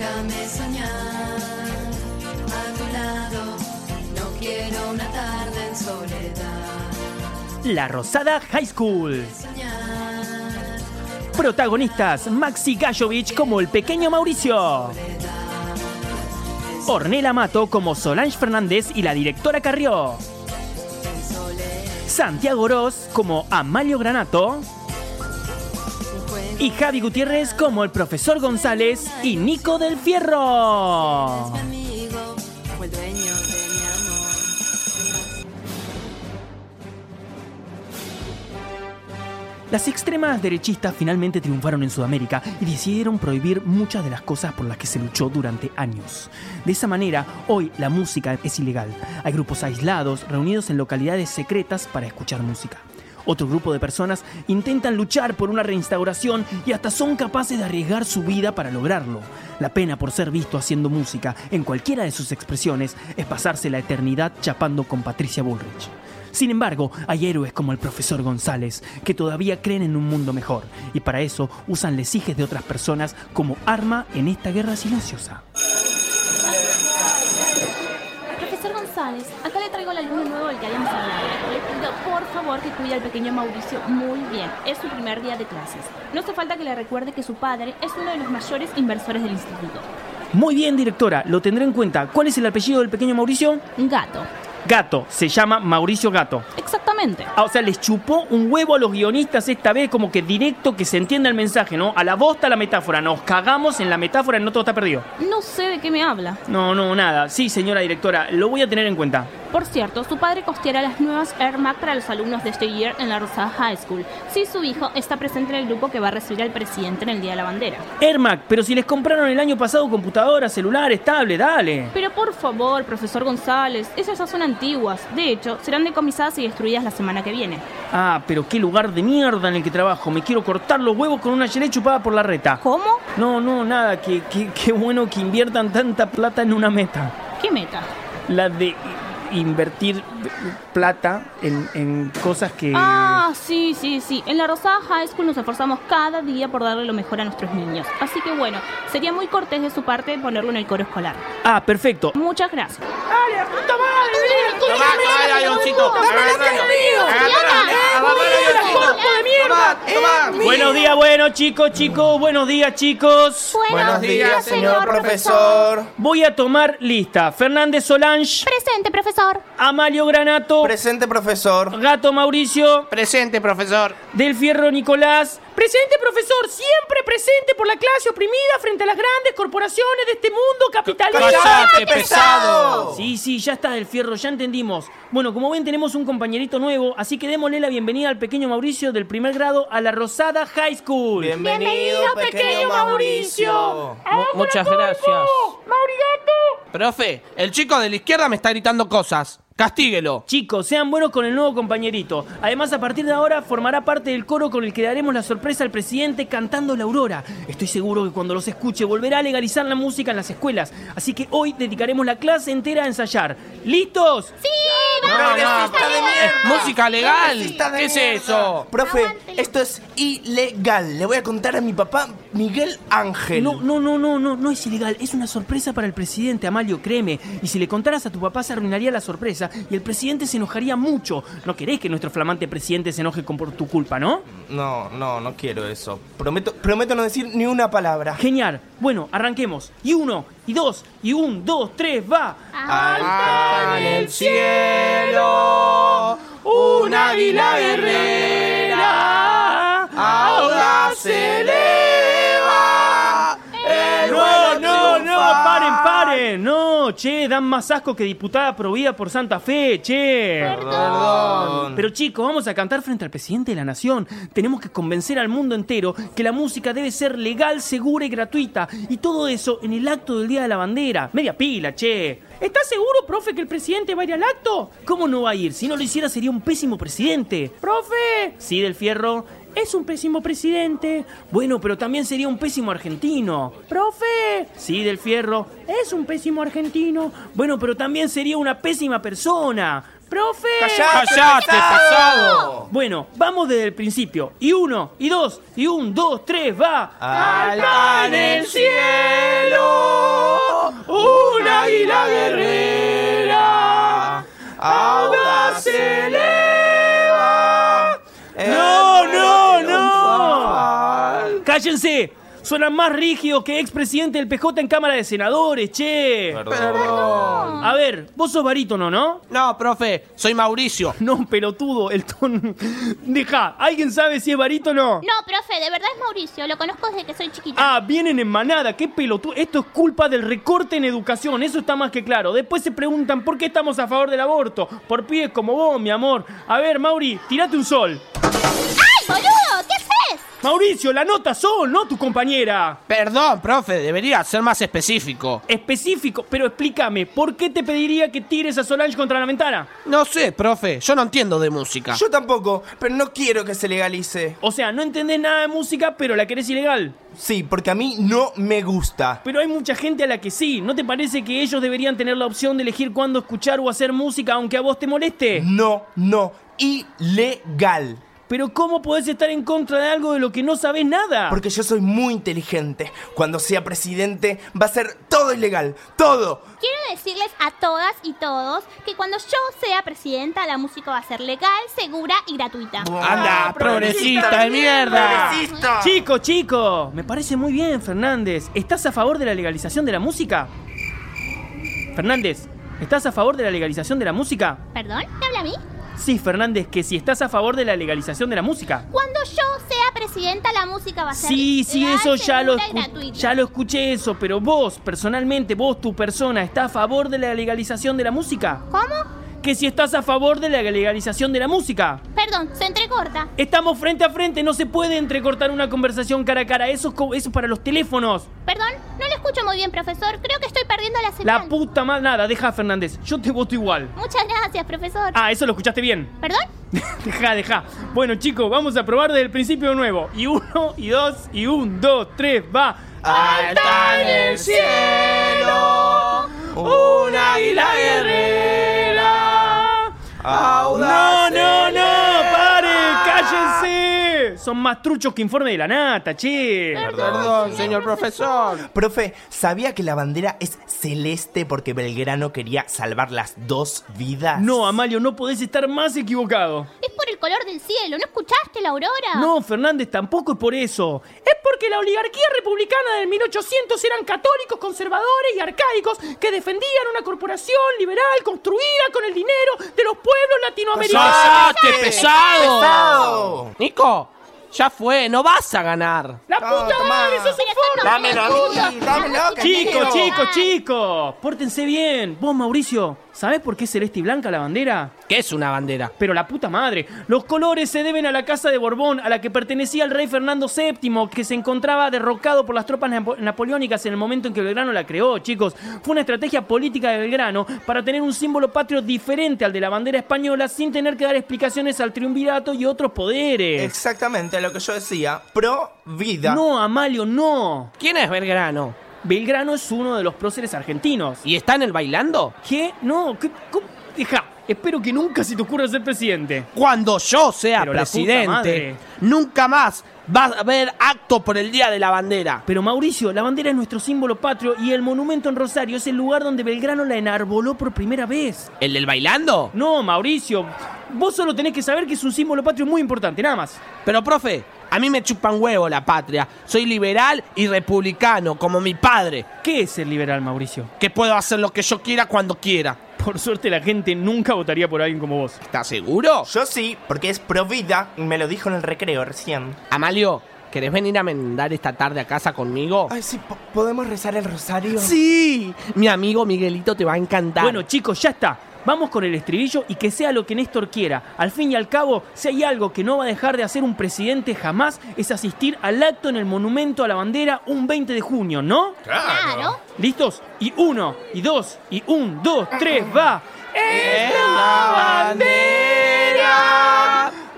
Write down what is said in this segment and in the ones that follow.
Déjame soñar a tu lado. No quiero una tarde en soledad. La Rosada High School. Protagonistas Maxi Gajovich como el pequeño Mauricio. Ornella Mato como Solange Fernández y la directora Carrió. Santiago Oroz como Amalio Granato. Y Javi Gutiérrez como el profesor González y Nico del Fierro. Las extremas derechistas finalmente triunfaron en Sudamérica y decidieron prohibir muchas de las cosas por las que se luchó durante años. De esa manera, hoy la música es ilegal. Hay grupos aislados reunidos en localidades secretas para escuchar música. Otro grupo de personas intentan luchar por una reinstauración y hasta son capaces de arriesgar su vida para lograrlo. La pena por ser visto haciendo música en cualquiera de sus expresiones es pasarse la eternidad chapando con Patricia Bullrich. Sin embargo, hay héroes como el profesor González que todavía creen en un mundo mejor y para eso usan lesijes de otras personas como arma en esta guerra silenciosa. Profesor González, acá le traigo el alumno nuevo del que habíamos hablado. Favor que cuide al pequeño Mauricio muy bien. Es su primer día de clases. No hace falta que le recuerde que su padre es uno de los mayores inversores del instituto. Muy bien, directora, lo tendré en cuenta. ¿Cuál es el apellido del pequeño Mauricio? Gato. Gato, se llama Mauricio Gato. Exactamente. Ah, o sea, les chupó un huevo a los guionistas esta vez, como que directo que se entienda el mensaje, ¿no? A la bosta la metáfora, nos cagamos en la metáfora y no todo está perdido. No sé de qué me habla. No, no, nada. Sí, señora directora, lo voy a tener en cuenta. Por cierto, su padre costeará las nuevas Air Mac para los alumnos de este year en la Rosada High School. Si su hijo está presente en el grupo que va a recibir al presidente en el Día de la Bandera. Ermac, pero si les compraron el año pasado computadoras, celulares, tablet, dale. Pero por favor, profesor González, esas ya son antiguas. De hecho, serán decomisadas y destruidas la semana que viene. Ah, pero qué lugar de mierda en el que trabajo. Me quiero cortar los huevos con una gelé chupada por la reta. ¿Cómo? No, no, nada. que- que- Qué bueno que inviertan tanta plata en una meta. ¿Qué meta? La de invertir plata en, en cosas que... Ah, sí, sí, sí. En la Rosada High School nos esforzamos cada día por darle lo mejor a nuestros niños. Así que bueno, sería muy cortés de su parte ponerlo en el coro escolar. Ah, perfecto. Muchas gracias. Buenos días, bueno chicos, chicos, buenos días chicos. Buenos días, señor profesor. Voy a tomar lista. Fernández Solange, Presente, profesor. Amalio Granato, Presente, profesor. Gato Mauricio, Presente, profesor. Del Fierro Nicolás. Presente, profesor, siempre presente por la clase oprimida frente a las grandes corporaciones de este mundo capitalista. ¡Cállate, pesado! Sí, sí, ya está Del Fierro, ya entendimos. Bueno, como ven, tenemos un compañerito nuevo, así que démosle la bienvenida al pequeño Mauricio del primer grado a la Rosada High School. Bienvenido, pequeño Mauricio. Mu- muchas gracias. Profe, el chico de la izquierda me está gritando cosas. Castíguelo. Chicos, sean buenos con el nuevo compañerito. Además, a partir de ahora formará parte del coro con el que daremos la sorpresa al presidente cantando la aurora. Estoy seguro que cuando los escuche volverá a legalizar la música en las escuelas. Así que hoy dedicaremos la clase entera a ensayar. ¿Listos? ¡Sí! Progresista de mierda. Música legal. ¿Qué es eso? Profe, esto es ilegal. Le voy a contar a mi papá, Miguel Ángel. No, no, no, no, no, no es ilegal. Es una sorpresa para el presidente, Amalio, créeme. Y si le contaras a tu papá se arruinaría la sorpresa y el presidente se enojaría mucho. No querés que nuestro flamante presidente se enoje con por tu culpa, ¿no? No, no, no quiero eso. Prometo, prometo no decir ni una palabra. Genial. Bueno, arranquemos. Y uno, y dos, y un, dos, tres, va. Alta en el cielo, un águila guerrera, ahora se eleva. El No, vuelo no, no, triunfal. Paren. No, che, dan más asco que diputada prohibida por Santa Fe, che. Perdón. Pero chicos, vamos a cantar frente al presidente de la nación. Tenemos que convencer al mundo entero que la música debe ser legal, segura y gratuita. Y todo eso en el acto del Día de la Bandera. Media pila, che. ¿Estás seguro, profe, que el presidente va a ir al acto? ¿Cómo no va a ir? Si no lo hiciera sería un pésimo presidente. ¡Profe! Sí, del fierro. Es un pésimo presidente. Bueno, pero también sería un pésimo argentino. ¡Profe! Sí, del fierro. Es un pésimo argentino. Bueno, pero también sería una pésima persona. ¡Profe! ¡Callate, ¡Callate, pesado! Bueno, vamos desde el principio. Y uno, y dos, y un, dos, tres, va. Alta en el cielo, un águila guerrera. audaz se eleva. No. ¡Cállense! Suenan más rígidos que expresidente del PJ en Cámara de Senadores, che. Perdón. A ver, vos sos barítono, ¿no? No, profe, soy Mauricio. No, pelotudo, el tono. Deja, ¿alguien sabe si es barítono? No, profe, de verdad es Mauricio. Lo conozco desde que soy chiquita. Ah, vienen en manada, qué pelotudo. Esto es culpa del recorte en educación, eso está más que claro. Después se preguntan por qué estamos a favor del aborto. Por pibes como vos, mi amor. A ver, Mauri, tirate un sol. ¡Ay, boludo! Mauricio, la nota sol, no tu compañera. Perdón, profe, debería ser más específico. Específico, pero explícame, ¿por qué te pediría que tires a Solange contra la ventana? No sé, profe, yo no entiendo de música. Yo tampoco, pero no quiero que se legalice. O sea, no entendés nada de música, pero la querés ilegal. Sí, porque a mí no me gusta. Pero hay mucha gente a la que sí. ¿No te parece que ellos deberían tener la opción de elegir cuándo escuchar o hacer música aunque a vos te moleste? No, no. Ilegal. Pero ¿cómo podés estar en contra de algo de lo que no sabés nada? Porque yo soy muy inteligente. Cuando sea presidente va a ser todo ilegal. Todo. Quiero decirles a todas y todos que cuando yo sea presidenta, la música va a ser legal, segura y gratuita. Anda, progresista de mierda. Progresista. Chico, chico, me parece muy bien, Fernández. ¿Estás a favor de la legalización de la música? Fernández, ¿estás a favor de la legalización de la música? ¿Perdón? ¿Me habla a mí? Sí, Fernández, que si estás a favor de la legalización de la música. Cuando yo sea presidenta, la música va a ser Sí, sí, eso ya lo, ya lo escuché eso, pero vos, personalmente, vos, tu persona, ¿está a favor de la legalización de la música? ¿Cómo? Que si estás a favor de la legalización de la música. Perdón, se entrecorta. Estamos frente a frente, no se puede entrecortar una conversación cara a cara, eso es, co- eso es para los teléfonos. Perdón, no le escucho muy bien, profesor. Creo que estoy perdiendo la La señal. puta madre, nada, deja Fernández, yo te voto igual. Muchas gracias, profesor. Ah, eso lo escuchaste bien. ¿Perdón? deja, deja. Bueno, chicos, vamos a probar desde el principio de nuevo. Y uno, y dos, y un, dos, tres, va. Alta en el cielo. Son más truchos que informe de la nata, che. Perdón, señor profesor. Profe, ¿sabía que la bandera es celeste porque Belgrano quería salvar las dos vidas? No, Amalio, no podés estar más equivocado. Es por el color del cielo. ¿No escuchaste la aurora? No, Fernández, tampoco es por eso. Es porque la oligarquía republicana del 1800 eran católicos, conservadores y arcaicos que defendían una corporación liberal construida con el dinero de los pueblos latinoamericanos. ¡Cállate, pesado! ¡Pesado! Nico, ya fue, no vas a ganar. ¡La puta tomá. madre, sos un Dámelo a puta. mí, dámelo, Chicos, chicos, chicos, pórtense bien. Vos, Mauricio, ¿sabés por qué es celeste y blanca la bandera? ¿Qué es una bandera? Pero la puta madre, los colores se deben a la casa de Borbón, a la que pertenecía el rey Fernando VII, que se encontraba derrocado por las tropas napo- napoleónicas en el momento en que Belgrano la creó, chicos. Fue una estrategia política de Belgrano para tener un símbolo patrio diferente al de la bandera española sin tener que dar explicaciones al triunvirato y otros poderes. Exactamente lo que yo decía. Pro vida. No, Amalio, no. ¿Quién es Belgrano? Belgrano es uno de los próceres argentinos. ¿Y está en el bailando? ¿Qué? No, ¿qué? ¿Cómo? Deja, espero que nunca se te ocurra ser presidente. Cuando yo sea Pero presidente, nunca más va a haber acto por el Día de la Bandera. Pero Mauricio, la bandera es nuestro símbolo patrio y el monumento en Rosario es el lugar donde Belgrano la enarboló por primera vez. ¿El del bailando? No, Mauricio, vos solo tenés que saber que es un símbolo patrio muy importante, nada más. Pero, profe, a mí me chupan huevo la patria. Soy liberal y republicano, como mi padre, ¿Qué es ser liberal, Mauricio? que puedo hacer lo que yo quiera cuando quiera. Por suerte la gente nunca votaría por alguien como vos. ¿Estás seguro? Yo sí, porque es pro vida. Me lo dijo en el recreo recién. Amalio, ¿querés venir a merendar esta tarde a casa conmigo? Ay, sí, po- ¿podemos rezar el rosario? Sí, mi amigo Miguelito te va a encantar. Bueno, chicos, ya está. Vamos con el estribillo y que sea lo que Néstor quiera. Al fin y al cabo, si hay algo que no va a dejar de hacer un presidente jamás, es asistir al acto en el monumento a la bandera un 20 de junio, ¿no? Claro. ¿Listos? Y uno, y dos, y un, dos, tres, va. es la bandera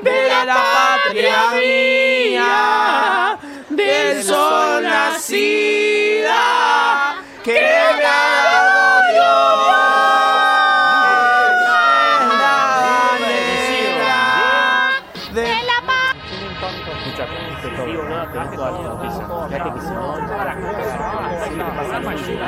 de la patria mía, del sol nacida,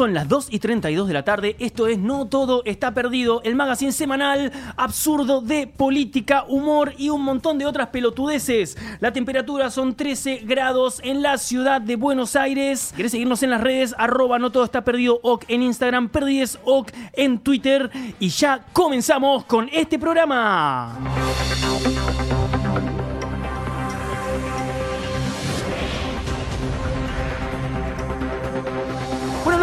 Son las 2 y 32 de la tarde. Esto es No Todo Está Perdido, el magazine semanal absurdo de política, humor y un montón de otras pelotudeces. La temperatura son 13 grados en la ciudad de Buenos Aires. ¿Querés seguirnos en las redes? Arroba No Todo Está Perdido OK en Instagram, Perdides OK en Twitter. Y ya comenzamos con este programa.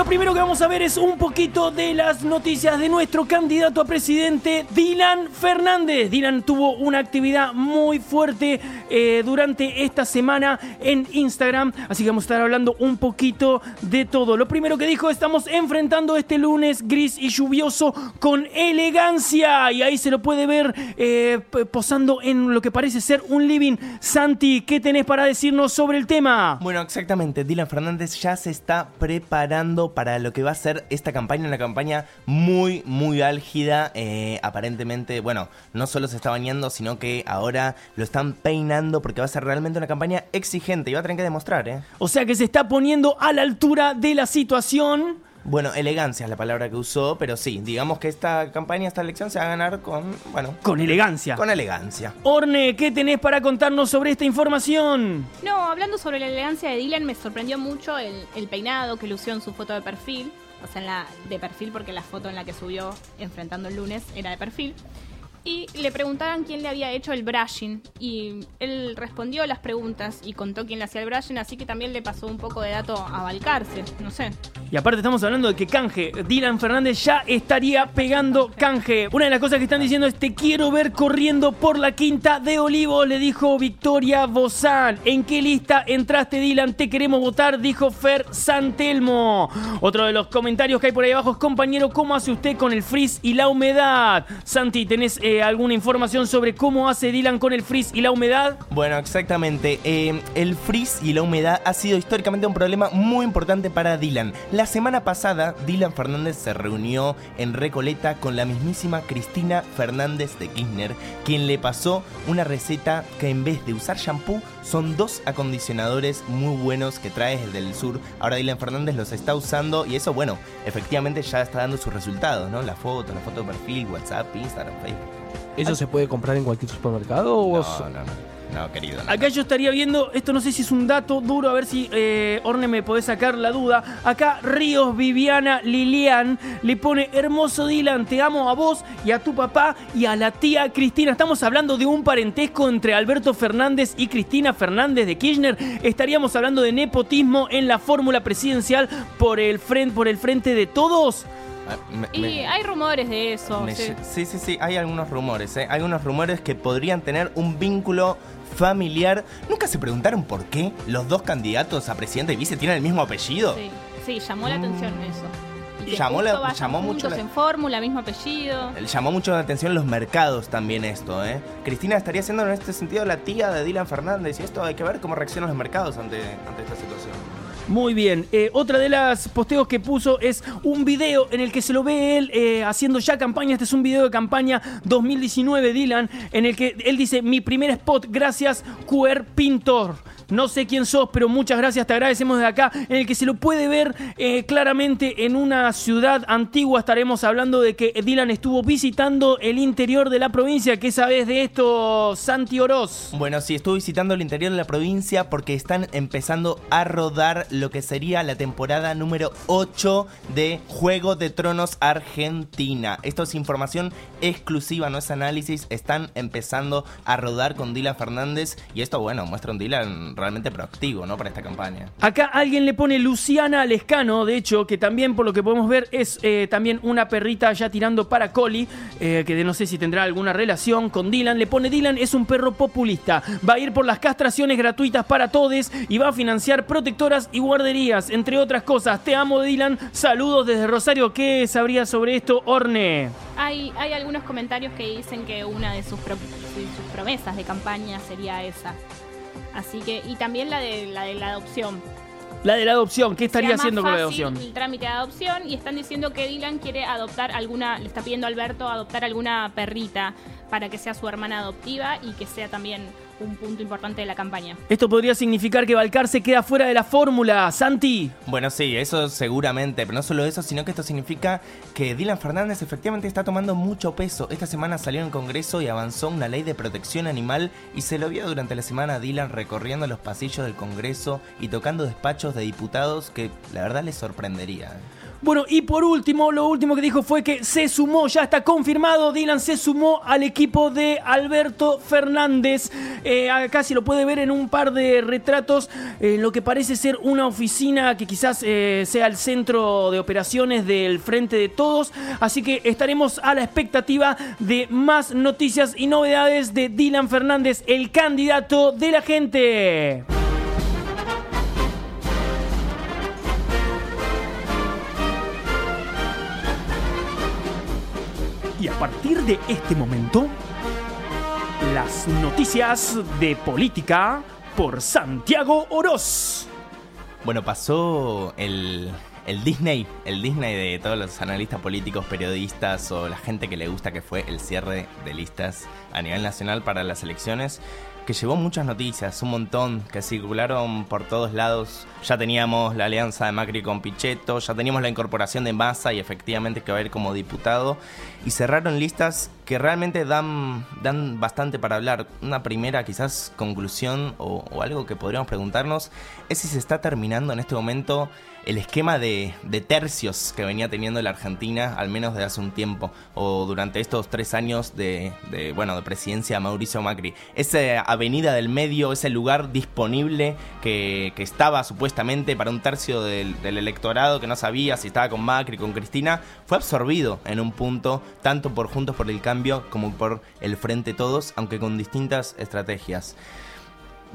Primero que vamos a ver es un poquito de las noticias de nuestro candidato a presidente, Dylan Fernández. Dylan tuvo una actividad muy fuerte eh, durante esta semana en Instagram, así que vamos a estar hablando un poquito de todo. Lo primero que dijo, estamos enfrentando este lunes gris y lluvioso con elegancia. Y ahí se lo puede ver eh, posando en lo que parece ser un living. Santi, ¿qué tenés para decirnos sobre el tema? Bueno, exactamente. Dylan Fernández ya se está preparando para lo que va a ser esta campaña, una campaña muy, muy álgida. Eh, aparentemente, bueno, no solo se está bañando, sino que ahora lo están peinando porque va a ser realmente una campaña exigente y va a tener que demostrar, ¿eh? O sea que se está poniendo a la altura de la situación. Bueno, elegancia es la palabra que usó, pero sí, digamos que esta campaña, esta elección se va a ganar con, bueno, Con elegancia. con elegancia. Orne, ¿qué tenés para contarnos sobre esta información? No, hablando sobre la elegancia de Dylan, me sorprendió mucho el, el peinado que lució en su foto de perfil. O sea, en la de perfil, porque la foto en la que subió enfrentando el lunes era de perfil. Y le preguntaban quién le había hecho el brushing. Y él respondió las preguntas y contó quién le hacía el brushing, así que también le pasó un poco de dato a Balcarce. No sé. Y aparte estamos hablando de que Canje, Dylan Fernández ya estaría pegando Canje. Una de las cosas que están diciendo es te quiero ver corriendo por la quinta de Olivos, le dijo Victoria Bozán. ¿En qué lista entraste Dylan? Te queremos votar, dijo Fer Santelmo. Otro de los comentarios que hay por ahí abajo es compañero, ¿cómo hace usted con el frizz y la humedad? Santi, ¿tenés eh, alguna información sobre cómo hace Dylan con el frizz y la humedad? Bueno, exactamente. Eh, el frizz y la humedad ha sido históricamente un problema muy importante para Dylan. La semana pasada, Dylan Fernández se reunió en Recoleta con la mismísima Cristina Fernández de Kirchner, quien le pasó una receta que en vez de usar shampoo, son dos acondicionadores muy buenos que trae desde el sur. Ahora Dylan Fernández los está usando y eso, bueno, efectivamente ya está dando sus resultados, ¿no? La foto, la foto de perfil, WhatsApp, Instagram, Facebook. ¿Eso se puede comprar en cualquier supermercado o vos- No, no, no. No, querido. no. Acá yo estaría viendo, esto no sé si es un dato duro, a ver si eh, Orne me podés sacar la duda. Acá Ríos, Viviana, Lilian le pone, hermoso Dylan, te amo a vos y a tu papá y a la tía Cristina. Estamos hablando de un parentesco entre Alberto Fernández y Cristina Fernández de Kirchner. Estaríamos hablando de nepotismo en la fórmula presidencial por el, frente, por el frente de todos. Ah, me- Y me- hay rumores de eso. me sí. sí, sí, sí, hay algunos rumores, ¿eh? Hay algunos rumores que podrían tener un vínculo familiar. ¿Nunca se preguntaron por qué los dos candidatos a presidente y vice tienen el mismo apellido? Sí, sí, llamó la atención eso. Y Llamó la- llamó mucho la- en fórmula, mismo apellido. Llamó mucho la atención los mercados también esto, ¿eh? Cristina estaría siendo en este sentido la tía de Dylan Fernández y esto hay que ver cómo reaccionan los mercados ante, ante esta situación. Muy bien. Eh, otra de las posteos que puso es un video en el que se lo ve él eh, haciendo ya campaña. Este es un video de campaña 2019, Dylan, en el que él dice, mi primer spot, gracias, QR Pintor. No sé quién sos, pero muchas gracias, te agradecemos desde acá, en el que se lo puede ver eh, claramente en una ciudad antigua. Estaremos hablando de que Dylan estuvo visitando el interior de la provincia. ¿Qué sabes de esto, Santi Oroz? Bueno, sí, estuve visitando el interior de la provincia porque están empezando a rodar lo que sería la temporada número 8 de Juego de Tronos Argentina. Esto es información exclusiva, no es análisis. Están empezando a rodar con Dylan Fernández y esto, bueno, muestra un Dylan realmente proactivo, ¿no? Para esta campaña. Acá alguien le pone Luciana Lescano, de hecho, que también por lo que podemos ver es eh, también una perrita ya tirando para Collie, eh, que de no sé si tendrá alguna relación con Dylan. Le pone Dylan es un perro populista, va a ir por las castraciones gratuitas para todos y va a financiar protectoras y guarderías, entre otras cosas. Te amo Dylan, saludos desde Rosario. ¿Qué sabrías sobre esto, Orne? Hay, hay algunos comentarios que dicen que una de sus, pro- de sus promesas de campaña sería esa. Así que, y también la de la, de la adopción. La de la adopción, ¿qué estaría Sea más haciendo con la fácil adopción? El trámite de adopción y están diciendo que Dylan quiere adoptar alguna, le está pidiendo a Alberto adoptar alguna perrita para que sea su hermana adoptiva y que sea también un punto importante de la campaña. Esto podría significar que Balcar se queda fuera de la fórmula, Santi. Bueno, sí, eso seguramente, pero no solo eso, sino que esto significa que Dylan Fernández efectivamente está tomando mucho peso. Esta semana salió en Congreso y avanzó una ley de protección animal y se lo vio durante la semana a Dylan recorriendo los pasillos del Congreso y tocando despachos de diputados que la verdad les sorprendería. ¿Eh? Bueno, y por último, lo último que dijo fue que se sumó, ya está confirmado, Dylan se sumó al equipo de Alberto Fernández. Eh, acá se lo puede ver en un par de retratos, en lo que parece ser una oficina que quizás eh, sea el centro de operaciones del Frente de Todos. Así que estaremos a la expectativa de más noticias y novedades de Dylan Fernández, el candidato de la gente. A partir de este momento, las noticias de política por Santiago Oroz. Bueno, pasó el, el Disney, el Disney de todos los analistas políticos, periodistas o la gente que le gusta que fue el cierre de listas a nivel nacional para las elecciones, que llevó muchas noticias, un montón, que circularon por todos lados. Ya teníamos la alianza de Macri con Pichetto, ya teníamos la incorporación de Massa y efectivamente que va a ir como diputado. Y cerraron listas que realmente dan, dan bastante para hablar. Una primera quizás conclusión o, algo que podríamos preguntarnos es si se está terminando en este momento el esquema de, tercios que venía teniendo la Argentina, al menos de hace un tiempo, o durante estos tres años de, bueno, de presidencia de Mauricio Macri. Esa avenida del medio, ese lugar disponible que, que estaba supuestamente para un tercio del, del electorado que no sabía si estaba con Macri, con Cristina, fue absorbido en un punto, tanto por Juntos por el Cambio como por el Frente Todos, aunque con distintas estrategias.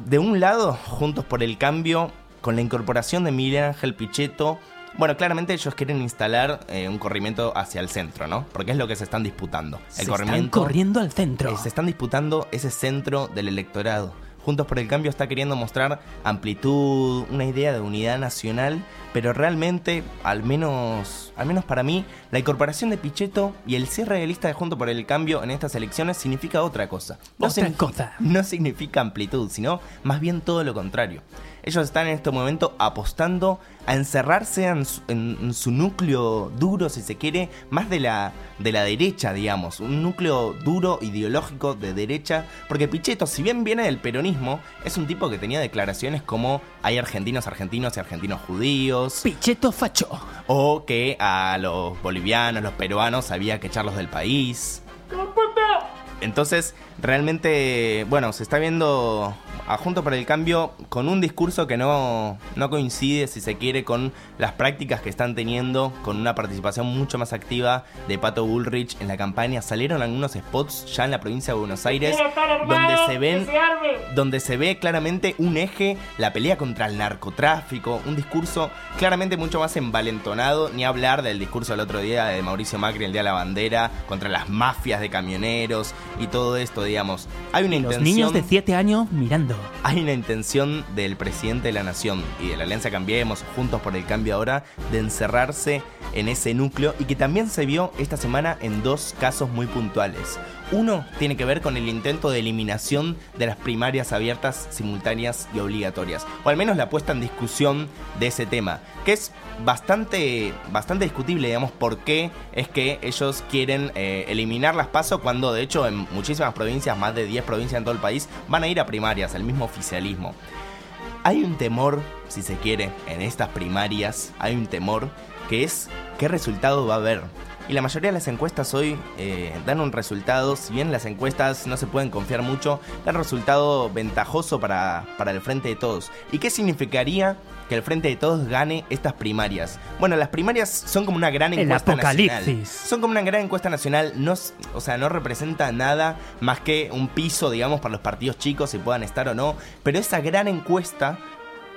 De un lado, Juntos por el Cambio, con la incorporación de Miguel Ángel Pichetto, bueno, claramente ellos quieren instalar eh, un corrimiento hacia el centro, ¿no? Porque es lo que se están disputando. El Se están corriendo al centro. eh, se están disputando ese centro del electorado. Juntos por el Cambio está queriendo mostrar amplitud, una idea de unidad nacional, pero realmente, al menos, al menos para mí, la incorporación de Pichetto y el cierre de lista de Juntos por el Cambio en estas elecciones significa otra cosa. Otra significa- cosa. No significa amplitud, sino más bien todo lo contrario. Ellos están en este momento apostando a encerrarse en su, en- en su núcleo duro, si se quiere, más de la, de la derecha, digamos. Un núcleo duro, ideológico, de derecha. Porque Pichetto, si bien viene del peronismo, es un tipo que tenía declaraciones como hay argentinos argentinos y argentinos judíos. Pichetto facho. O que a los bolivianos, los peruanos, había que echarlos del país. Entonces, realmente, bueno, se está viendo a Junto por el Cambio con un discurso que no, no coincide, si se quiere, con las prácticas que están teniendo, con una participación mucho más activa de Pato Bullrich en la campaña. Salieron algunos spots ya en la provincia de Buenos Aires donde se ven donde se ve claramente un eje, la pelea contra el narcotráfico, un discurso claramente mucho más envalentonado, ni hablar del discurso del otro día de Mauricio Macri el día de la bandera, contra las mafias de camioneros y todo esto, digamos. Hay una Los intención niños de 7 años mirando. Hay una intención del presidente de la nación y de la Alianza Cambiemos, Juntos por el Cambio ahora, de encerrarse en ese núcleo y que también se vio esta semana en dos casos muy puntuales. Uno tiene que ver con el intento de eliminación de las primarias abiertas, simultáneas y obligatorias, o al menos la puesta en discusión de ese tema, que es bastante, bastante discutible, digamos, por qué es que ellos quieren eh, eliminar las cuando de hecho en muchísimas provincias, más de 10 provincias en todo el país, van a ir a primarias, el mismo oficialismo. Hay un temor, si se quiere, en estas primarias, hay un temor que es qué resultado va a haber. Y la mayoría de las encuestas hoy eh, dan un resultado, si bien las encuestas no se pueden confiar mucho, dan resultado ventajoso para, para el Frente de Todos. ¿Y qué significaría que el Frente de Todos gane estas primarias? Bueno, las primarias son como una gran El encuesta nacional. apocalipsis. Son como una gran encuesta nacional, no, o sea, no representa nada más que un piso, digamos, para los partidos chicos, si puedan estar o no. Pero esa gran encuesta,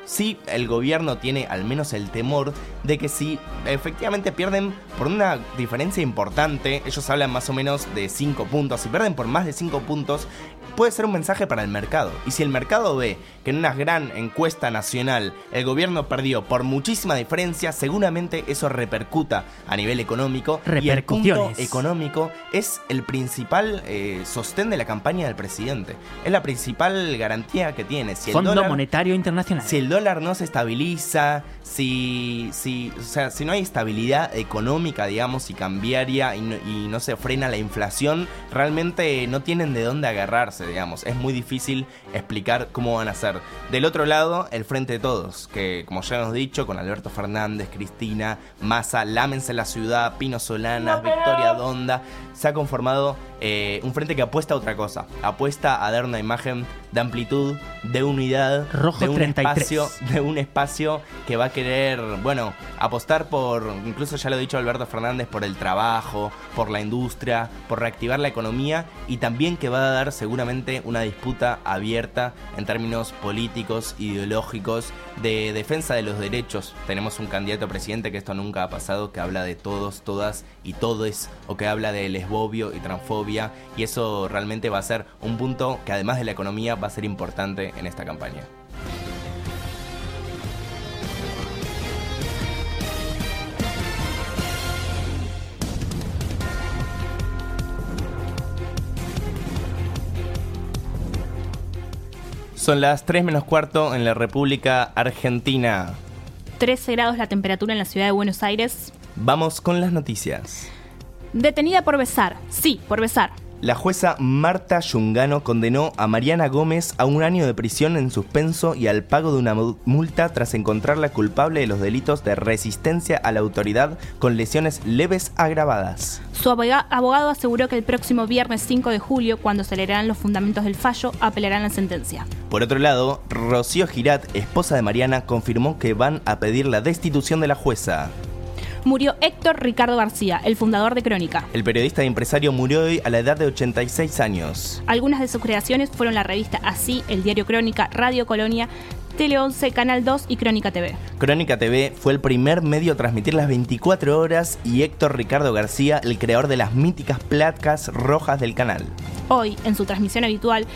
sí, el gobierno tiene al menos el temor de que si efectivamente pierden por una diferencia importante, ellos hablan más o menos de 5 puntos, si pierden por más de 5 puntos, puede ser un mensaje para el mercado. Y si el mercado ve que en una gran encuesta nacional el gobierno perdió por muchísima diferencia, seguramente eso repercuta a nivel económico. Y el punto económico es el principal eh, sostén de la campaña del presidente. Es la principal garantía que tiene. Si el Fondo dólar- Monetario Internacional. si el dólar no se estabiliza, si, si, o sea, si no hay estabilidad económica, digamos, y cambiaria y no, y no se frena la inflación, realmente no tienen de dónde agarrarse, digamos. Es muy difícil explicar cómo van a ser. Del otro lado, el Frente de Todos, que como ya hemos dicho, con Alberto Fernández, Cristina, Massa, Lámense la Ciudad, Pino Solanas, Victoria Donda, se ha conformado eh, un frente que apuesta a otra cosa. Apuesta a dar una imagen de amplitud, de unidad, Rojo de un 33. espacio de un espacio que va a querer, bueno, apostar por, incluso ya lo ha dicho Alberto Fernández, por el trabajo, por la industria, por reactivar la economía y también que va a dar seguramente una disputa abierta en términos políticos, ideológicos, de defensa de los derechos. Tenemos un candidato a presidente que esto nunca ha pasado, que habla de todos, todas y todes, o que habla de lesbobio y transfobia, y eso realmente va a ser un punto que además de la economía va a ser importante en esta campaña. Son las 3 menos cuarto en la República Argentina. 13 grados la temperatura en la ciudad de Buenos Aires. Vamos con las noticias. Detenida por besar. Sí, por besar. La jueza Marta Yungano condenó a Mariana Gómez a un año de prisión en suspenso y al pago de una mu- multa tras encontrarla culpable de los delitos de resistencia a la autoridad con lesiones leves agravadas. Su aboga- abogado aseguró que el próximo viernes 5 de julio, cuando se leerán los fundamentos del fallo, apelarán la sentencia. Por otro lado, Rocío Girat, esposa de Mariana, confirmó que van a pedir la destitución de la jueza. Murió Héctor Ricardo García, el fundador de Crónica. El periodista e empresario murió hoy a la edad de 86 años. Algunas de sus creaciones fueron la revista Así, el diario Crónica, Radio Colonia, Tele 11, Canal 2 y Crónica TV. Crónica TV fue el primer medio a transmitir las 24 horas y Héctor Ricardo García, el creador de las míticas placas rojas del canal. Hoy, en su transmisión habitual,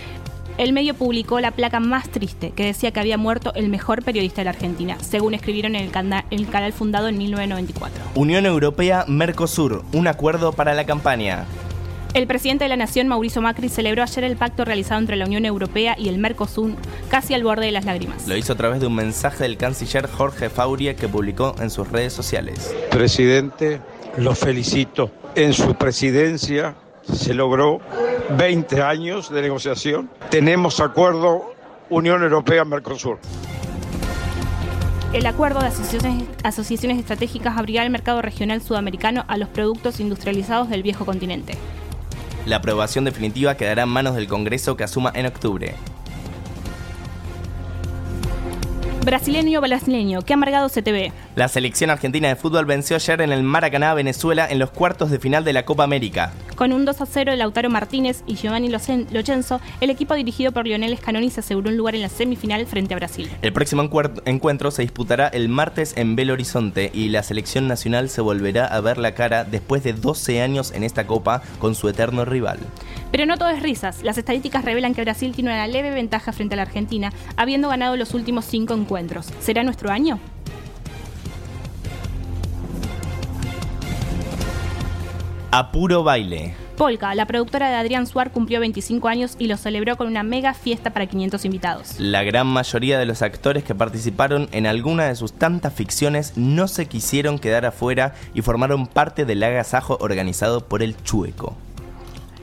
el medio publicó la placa más triste, que decía que había muerto el mejor periodista de la Argentina, según escribieron en el, cana- el canal fundado en 1994. Unión Europea Mercosur, un acuerdo para la campaña. El presidente de la Nación, Mauricio Macri, celebró ayer el pacto realizado entre la Unión Europea y el Mercosur, casi al borde de las lágrimas. Lo hizo a través de un mensaje del canciller Jorge Fauria que publicó en sus redes sociales. Presidente, lo felicito. En su presidencia se logró 20 años de negociación. Tenemos acuerdo Unión Europea-Mercosur. El acuerdo de asociaciones, asociaciones estratégicas abrirá el mercado regional sudamericano a los productos industrializados del viejo continente. La aprobación definitiva quedará en manos del Congreso que asuma en octubre. Brasileño brasileño, qué amargado se te ve. La selección argentina de fútbol venció ayer en el Maracaná, Venezuela, en los cuartos de final de la Copa América. Con un 2 a 0 de Lautaro Martínez y Giovanni Lochenzo, el equipo dirigido por Lionel Scaloni se aseguró un lugar en la semifinal frente a Brasil. El próximo encuentro se disputará el martes en Belo Horizonte y la selección nacional se volverá a ver la cara después de 12 años en esta copa con su eterno rival. Pero no todo es risas. Las estadísticas revelan que Brasil tiene una leve ventaja frente a la Argentina, habiendo ganado los últimos cinco encuentros. ¿Será nuestro año? A puro baile. Polka, la productora de Adrián Suar, cumplió 25 años y lo celebró con una mega fiesta para 500 invitados. La gran mayoría de los actores que participaron en alguna de sus tantas ficciones no se quisieron quedar afuera y formaron parte del agasajo organizado por el Chueco.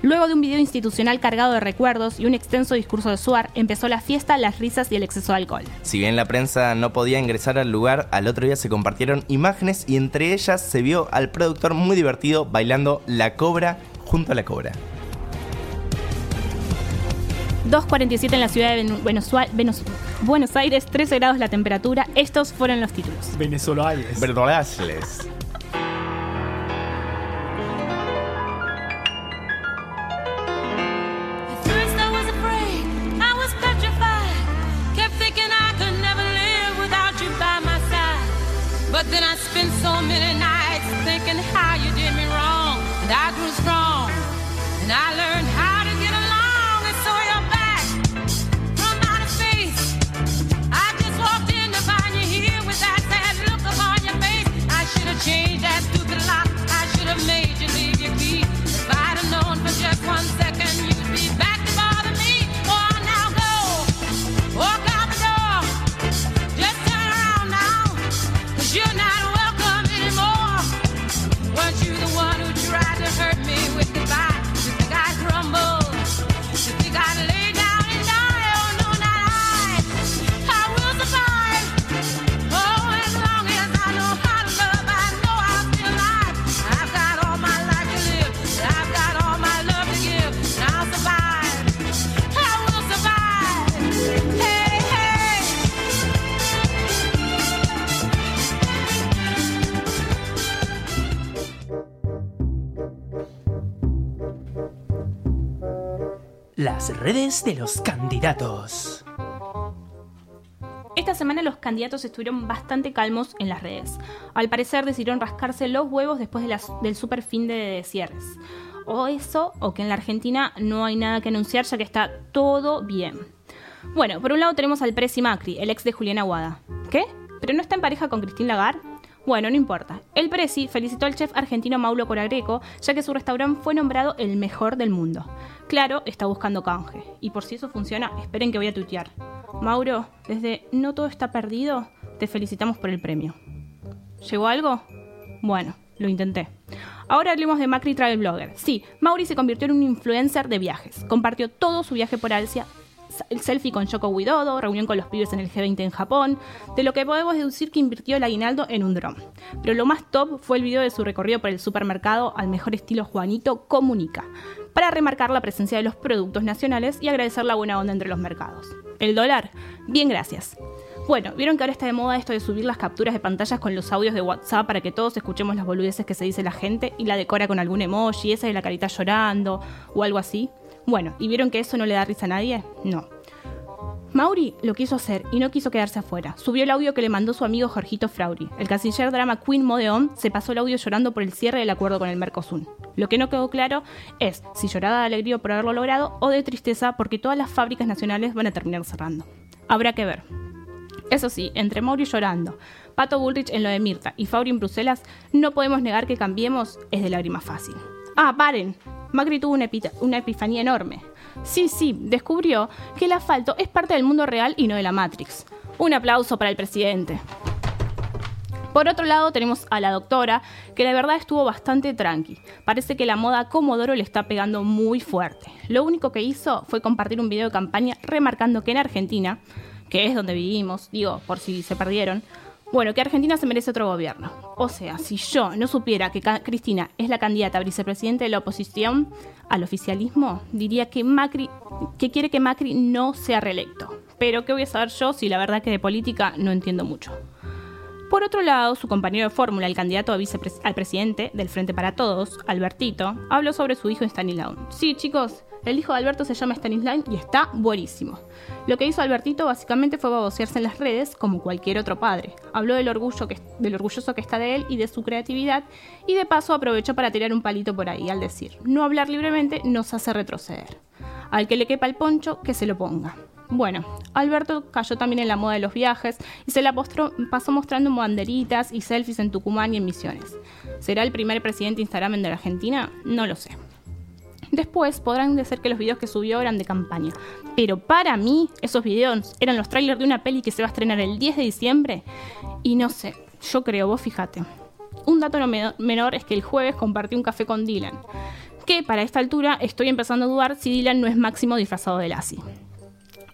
Luego de un video institucional cargado de recuerdos y un extenso discurso de Suar, empezó la fiesta, las risas y el exceso de alcohol. Si bien la prensa no podía ingresar al lugar, al otro día se compartieron imágenes y entre ellas se vio al productor muy divertido bailando la cobra junto a la cobra. 2.47 en la ciudad de Buenos, Venus- Buenos Aires, 13 grados la temperatura. Estos fueron los títulos. Venezuela Aires. been so many nights. Redes de los candidatos. Esta semana los candidatos estuvieron bastante calmos en las redes. Al parecer decidieron rascarse los huevos después del super fin de cierres. O eso, o que en la Argentina no hay nada que anunciar ya que está todo bien. Bueno, por un lado tenemos al Presi Macri, el ex de Julián Aguada. ¿Qué? ¿Pero no está en pareja con Cristín Lagarde? Bueno, no importa. El Presi felicitó al chef argentino Mauro Coragreco, ya que su restaurante fue nombrado el mejor del mundo. Claro, está buscando canje. Y por si eso funciona, esperen que voy a tuitear. Mauro, desde No Todo Está Perdido, te felicitamos por el premio. ¿Llegó algo? Bueno, lo intenté. Ahora hablemos de Macri Travel Blogger. Sí, Mauri se convirtió en un influencer de viajes. Compartió todo su viaje por Asia, el selfie con Yoko Widodo, reunión con los pibes en el G20 en Japón, de lo que podemos deducir que invirtió el aguinaldo en un dron. Pero lo más top fue el video de su recorrido por el supermercado al mejor estilo Juanito Comunica, para remarcar la presencia de los productos nacionales y agradecer la buena onda entre los mercados. ¿El dólar? Bien, gracias. Bueno, vieron que ahora está de moda esto de subir las capturas de pantallas con los audios de WhatsApp para que todos escuchemos las boludeces que se dice la gente y la decora con algún emoji, esa de la carita llorando o algo así. Bueno, ¿y vieron que eso no le da risa a nadie? No. Mauri lo quiso hacer y no quiso quedarse afuera. Subió el audio que le mandó su amigo Jorgito Frauri. El canciller drama Queen Modeon se pasó el audio llorando por el cierre del acuerdo con el Mercosur. Lo que no quedó claro es si lloraba de alegría por haberlo logrado o de tristeza porque todas las fábricas nacionales van a terminar cerrando. Habrá que ver. Eso sí, entre Mauri llorando, Pato Bullrich en lo de Mirta y Fauri en Bruselas, no podemos negar que cambiemos es de lágrima fácil. Ah, paren. Macri tuvo una, epifanía enorme. Sí, sí, descubrió que el asfalto es parte del mundo real y no de la Matrix. Un aplauso para el presidente. Por otro lado, tenemos a la doctora, que la verdad estuvo bastante tranqui. Parece que la moda Comodoro le está pegando muy fuerte. Lo único que hizo fue compartir un video de campaña remarcando que en Argentina, que es donde vivimos, digo, por si se perdieron, bueno, que Argentina se merece otro gobierno. O sea, si yo no supiera que Cristina es la candidata a vicepresidente de la oposición al oficialismo, diría que Macri, que quiere que Macri no sea reelecto. Pero ¿qué voy a saber yo si la verdad que de política no entiendo mucho? Por otro lado, su compañero de fórmula, el candidato a al presidente del Frente para Todos, Albertito, habló sobre su hijo Stanislaw. Sí, chicos, el hijo de Alberto se llama Stanislaw y está buenísimo. Lo que hizo Albertito básicamente fue babosearse en las redes como cualquier otro padre. Habló del, orgullo que, del orgulloso que está de él y de su creatividad y de paso aprovechó para tirar un palito por ahí al decir, no hablar libremente nos hace retroceder. Al que le quepa el poncho, que se lo ponga. Bueno, Alberto cayó también en la moda de los viajes y se la postró- pasó mostrando banderitas y selfies en Tucumán y en Misiones. ¿Será el primer presidente Instagram de la Argentina? No lo sé. Después podrán decir que los videos que subió eran de campaña. Pero para mí, esos videos eran los trailers de una peli que se va a estrenar el 10 de diciembre. Y no sé, yo creo, vos fíjate. Un dato no meno- menor es que el jueves compartí un café con Dylan. Que para esta altura estoy empezando a dudar si Dylan no es máximo disfrazado de Lassie.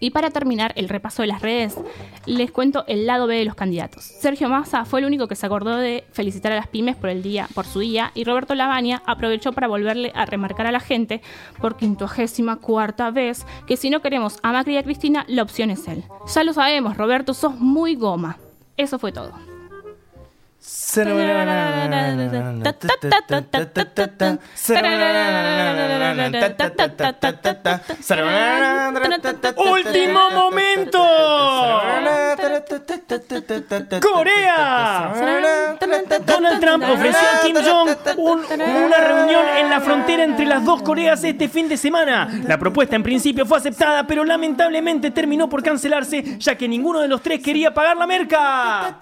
Y para terminar el repaso de las redes, les cuento el lado B de los candidatos. Sergio Massa fue el único que se acordó de felicitar a las pymes por el día, por su día, y Roberto Lavagna aprovechó para volverle a remarcar a la gente por quincuagésima cuarta vez que si no queremos a Macri y a Cristina, la opción es él. Ya lo sabemos, Roberto, sos muy goma. Eso fue todo. ¡Último momento! ¡Corea! Donald Trump ofreció a Kim Jong un- una reunión en la frontera entre las dos Coreas este fin de semana. La propuesta en principio fue aceptada, pero lamentablemente terminó por cancelarse, ya que ninguno de los tres quería pagar la merca.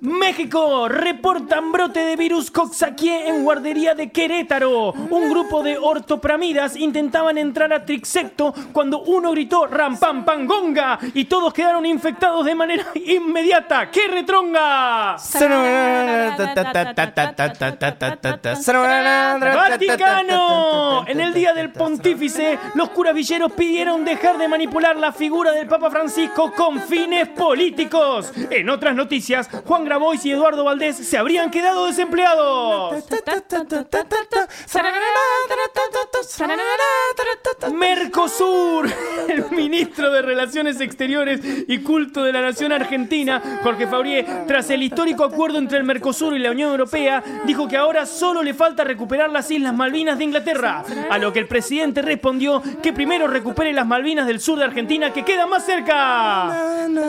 México reportan brote de virus Coxsackie en guardería de Querétaro. Un grupo de ortopramidas intentaban entrar a Trixecto cuando uno gritó ram pam pam gonga y todos quedaron infectados de manera inmediata. ¡Qué retronga! Vaticano. En el día del pontífice, los curavilleros pidieron dejar de manipular la figura del Papa Francisco con fines políticos. En otras noticias, Juan Grabois y Eduardo Valdés se habrían quedado desempleados. Mercosur, el ministro de Relaciones Exteriores y Culto de la Nación Argentina, Jorge Fabrié, tras el histórico acuerdo entre el Mercosur y la Unión Europea, dijo que ahora solo le falta recuperar las Islas Malvinas de Inglaterra. A lo que el presidente respondió que primero recupere las Malvinas del sur de Argentina que quedan más cerca.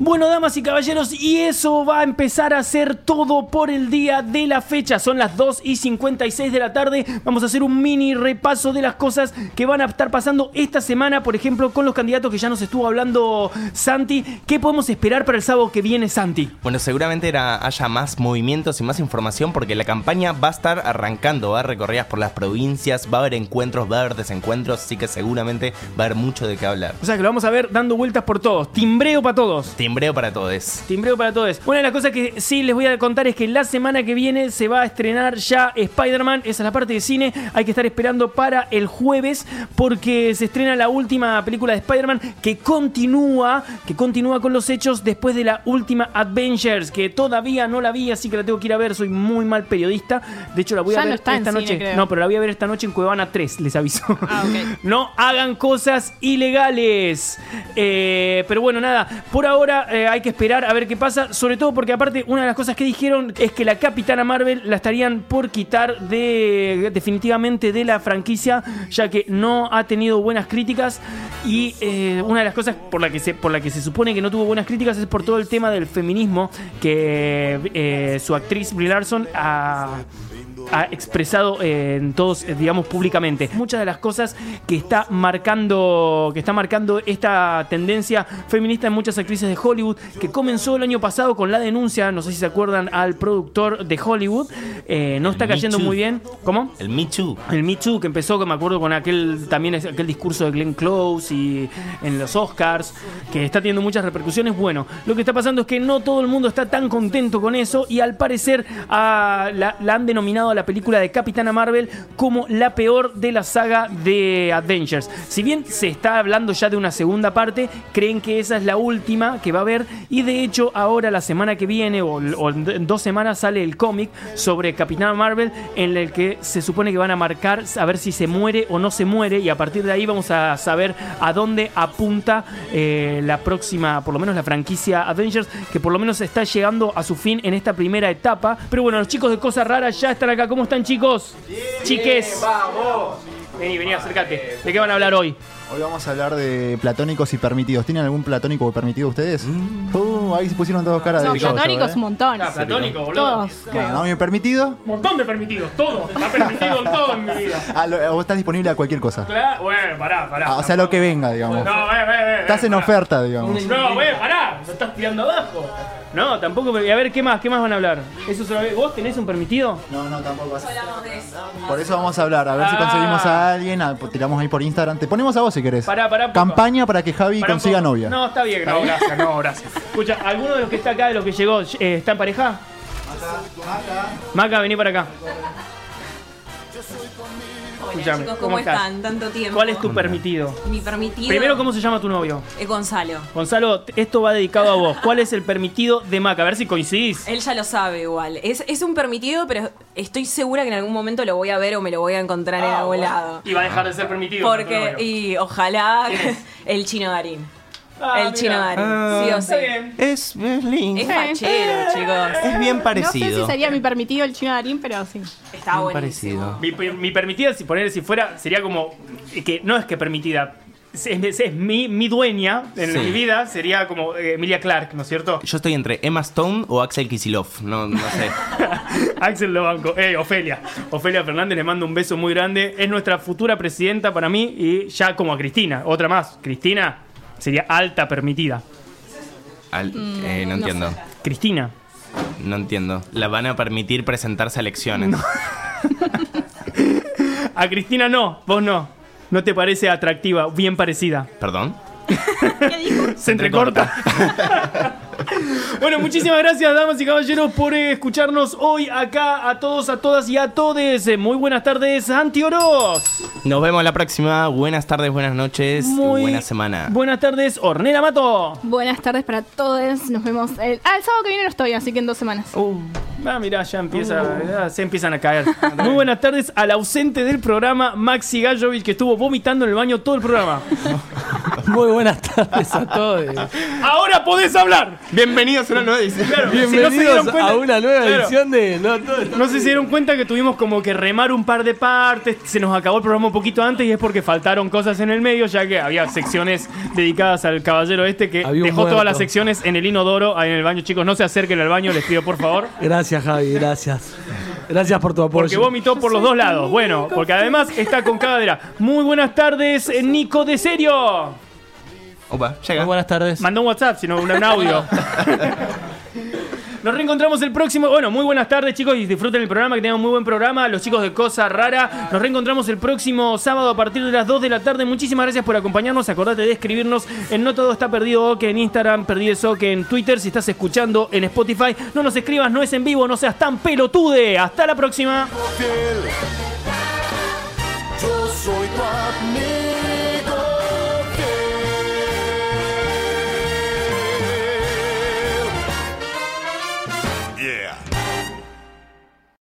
Bueno, damas y caballeros, y eso va a empezar a ser todo por el día de la fecha. Son las 2 y 56 de la tarde. Vamos a hacer un mini repaso de las cosas que van a estar pasando esta semana, por ejemplo, con los candidatos que ya nos estuvo hablando Santi. ¿Qué podemos esperar para el sábado que viene, Santi? Bueno, seguramente era- haya más movimientos y más información porque la campaña va a estar arrancando, va a haber recorridas por las provincias, va a haber encuentros, va a haber desencuentros, así que seguramente va a haber mucho de qué hablar. O sea que lo vamos a ver dando vueltas por todos. Timbreo para todos. Timbreo para todos. Timbreo para todos. Una de las cosas que sí les voy a contar es que la semana que viene se va a estrenar ya Spider-Man. Esa es la parte de cine. Hay que estar esperando para el jueves porque se estrena la última película de Spider-Man que continúa, que continúa con los hechos después de la última Adventures, que todavía no la vi, así que la tengo que ir a ver. Soy muy mal periodista. De hecho, la voy a no ver está esta cine, noche. creo. No, pero la voy a ver esta noche en Cuevana 3, les aviso. Ah, no hagan cosas ilegales. Eh, pero bueno, nada, por ahora eh, hay que esperar a ver qué pasa, sobre todo porque aparte una de las cosas que dijeron es que la Capitana Marvel la estarían por quitar de definitivamente de la franquicia, ya que no ha tenido buenas críticas y eh, una de las cosas por la que se por la que se supone que no tuvo buenas críticas es por todo el tema del feminismo que eh, su actriz Brie Larson ha ha expresado en todos, eh, digamos, públicamente. Muchas de las cosas que está marcando, que está marcando esta tendencia feminista en muchas actrices de Hollywood, que comenzó el año pasado con la denuncia, no sé si se acuerdan, al productor de Hollywood. Eh, no está cayendo muy bien. ¿Cómo? El Me Too. El Me Too, que empezó, que me acuerdo con aquel también aquel discurso de Glenn Close y en los Oscars, que está teniendo muchas repercusiones. Bueno, lo que está pasando es que no todo el mundo está tan contento con eso y al parecer la, la han denominado a la película de Capitana Marvel como la peor de la saga de Avengers. Si bien se está hablando ya de una segunda parte, creen que esa es la última que va a haber y de hecho ahora la semana que viene o, en dos semanas sale el cómic sobre Capitana Marvel en el que se supone que van a marcar a ver si se muere o no se muere y a partir de ahí vamos a saber a dónde apunta eh, la próxima, por lo menos la franquicia Avengers, que por lo menos está llegando a su fin en esta primera etapa. Pero bueno, los chicos de Cosas Raras ya están acá. ¿Cómo están chicos? Chiques. Vení, vení, acércate. ¿De qué van a hablar hoy? Hoy vamos a hablar de platónicos y permitidos. ¿Tienen algún platónico permitido ustedes? Uh, ahí se pusieron todos caras No, de platónicos ¿eh? un montón. Ah, platónico, boludo. Todos. Mí permitido. Un montón de permitidos, todo. Está permitido todo en mi vida. Ah, lo- vos estás disponible a cualquier cosa. Claro, bueno, pará, pará. Ah, o sea, lo que venga, digamos. No, ve, ve, ve, Estás en pará. oferta, digamos. No, ve, pará, lo estás tirando abajo. No, tampoco. me- A ver, ¿qué más? ¿Qué más van a hablar? ¿Eso solo ¿Vos tenés un permitido? No, no, tampoco vas Por eso vamos a hablar, a ver si Ah. conseguimos a alguien, a- tiramos ahí por Instagram. Te ponemos a vos si querés. Pará, pará. poco. Campaña para que Javi Pará un consiga poco. novia. No, está bien, no, gracias, no, gracias. Escucha, ¿alguno de los que está acá, de los que llegó, eh, está en pareja? Maca, vení para acá. Escuchame, chicos, ¿cómo ¿cómo estás? están? Tanto tiempo. ¿Cuál es tu permitido? Mi permitido. Primero, ¿cómo se llama tu novio? Es Gonzalo. Gonzalo, esto va dedicado a vos. ¿Cuál es el permitido de Maca? A ver si coincidís. Él ya lo sabe igual. Es, es un permitido, pero estoy segura que en algún momento lo voy a ver o me lo voy a encontrar en algún lado. Y va a dejar de ser permitido. Porque, y ojalá el chino Darín. Ah, el chino. Darín. Sí o sí. Está bien. Es, es lindo. Es fachero, chicos. Es bien No sé parecido. si sería mi permitido el chino Darín, pero sí. Está Bien buenísimo. parecido. Mi, mi permitida, si poner si fuera, sería como que no es que permitida. Es, es- es mi, mi dueña en Sí. mi vida, sería como eh, Emilia Clark, ¿no es cierto? Yo estoy entre Emma Stone o Axel Kisilov. No, no sé. Axel Lobanco, eh, Ofelia. Ofelia Fernández le mando un beso muy grande. Es nuestra futura presidenta para mí y ya como a Cristina. Otra más. Cristina sería alta permitida. Al- eh, no entiendo. Cristina. No entiendo. La van a permitir presentarse a elecciones. A Cristina no, vos no. ¿No te parece atractiva? Bien parecida. ¿Perdón? Se entrecorta. bueno, muchísimas gracias, damas y caballeros, por eh, escucharnos hoy acá a todos, a todas y a todes. Eh, Muy buenas tardes, Santi Oroz. Nos vemos la próxima. Buenas tardes, buenas noches. Muy buena semana. Buenas tardes, Ornella Mato. Buenas tardes para todos. Nos vemos el. Ah, el sábado que viene no estoy, así que en dos semanas. Uh, ah, mirá, ya empieza, ya se empiezan a caer. Muy buenas tardes al ausente del programa, Maxi Gallovic, que estuvo vomitando en el baño todo el programa. Muy buenas tardes a todos. Ahora podés hablar. Bienvenidos a una nueva edición. Claro, si no se dieron Bienvenidos cuenta- a una nueva Claro. edición de No Todo Está No sé si se dieron cuenta que tuvimos como que remar un par de partes, se nos acabó el programa un poquito antes y es porque faltaron cosas en el medio, ya que había secciones dedicadas al caballero este que dejó muerto. todas las secciones en el inodoro, ahí en el baño. Chicos, no se acerquen al baño, les pido por favor. Gracias, Javi, gracias. Gracias por tu apoyo. Porque vomitó por los dos lados. Bueno, porque además está con cadera. Muy buenas tardes, eh, Nico de Serio. Opa, llega. Muy buenas tardes. Mandó un WhatsApp, sino un un audio. Nos reencontramos el próximo. Bueno, muy buenas tardes, chicos, y disfruten el programa, que tengan un muy buen programa. Los chicos de Cosa Rara. Nos reencontramos el próximo sábado a partir de las 2 de la tarde. Muchísimas gracias por acompañarnos. Acordate de escribirnos en No Todo Está Perdido, que en Instagram, Perdido que en Twitter. Si estás escuchando en Spotify, no nos escribas, no es en vivo, no seas tan pelotude. Hasta la próxima. Yo soy tu